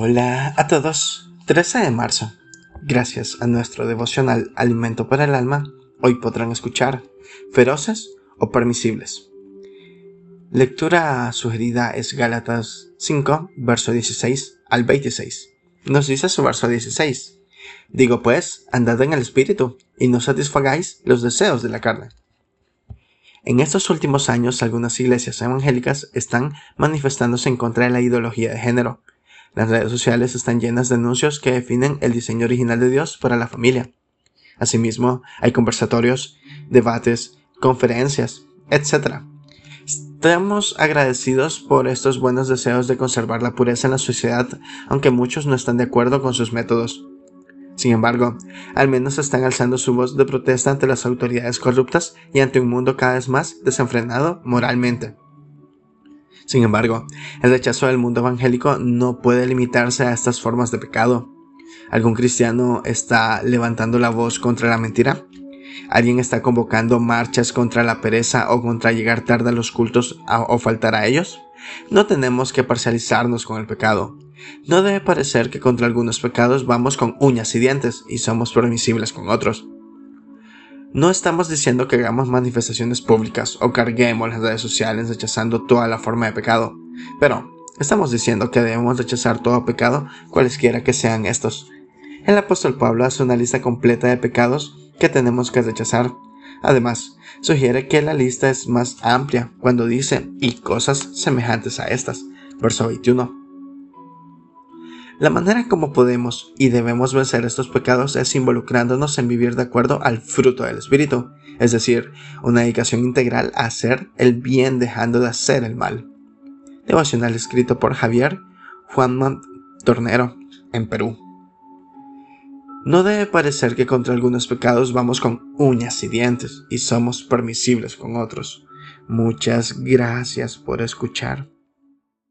Hola a todos. 13 de marzo. Gracias a nuestro devocional Alimento para el Alma, hoy podrán escuchar feroces o permisibles. Lectura sugerida es Gálatas 5, verso 16 al 26. Nos dice su verso 16. Digo pues, andad en el Espíritu, y no satisfagáis los deseos de la carne. En estos últimos años, algunas iglesias evangélicas están manifestándose en contra de la ideología de género, las redes sociales están llenas de anuncios que definen el diseño original de Dios para la familia. Asimismo, hay conversatorios, debates, conferencias, etc. Estamos agradecidos por estos buenos deseos de conservar la pureza en la sociedad, aunque muchos no están de acuerdo con sus métodos. Sin embargo, al menos están alzando su voz de protesta ante las autoridades corruptas y ante un mundo cada vez más desenfrenado moralmente. Sin embargo, el rechazo del mundo evangélico no puede limitarse a estas formas de pecado. ¿Algún cristiano está levantando la voz contra la mentira? ¿Alguien está convocando marchas contra la pereza o contra llegar tarde a los cultos o faltar a ellos? No tenemos que parcializarnos con el pecado. No debe parecer que contra algunos pecados vamos con uñas y dientes y somos permisibles con otros. No estamos diciendo que hagamos manifestaciones públicas o carguemos las redes sociales rechazando toda la forma de pecado, pero estamos diciendo que debemos rechazar todo pecado, cualesquiera que sean estos. El apóstol Pablo hace una lista completa de pecados que tenemos que rechazar. Además, sugiere que la lista es más amplia cuando dice y cosas semejantes a estas. Verso 21. La manera como podemos y debemos vencer estos pecados es involucrándonos en vivir de acuerdo al fruto del Espíritu, es decir, una dedicación integral a hacer el bien dejando de hacer el mal. Devocional escrito por Javier Juanman Tornero, en Perú. No debe parecer que contra algunos pecados vamos con uñas y dientes y somos permisibles con otros. Muchas gracias por escuchar.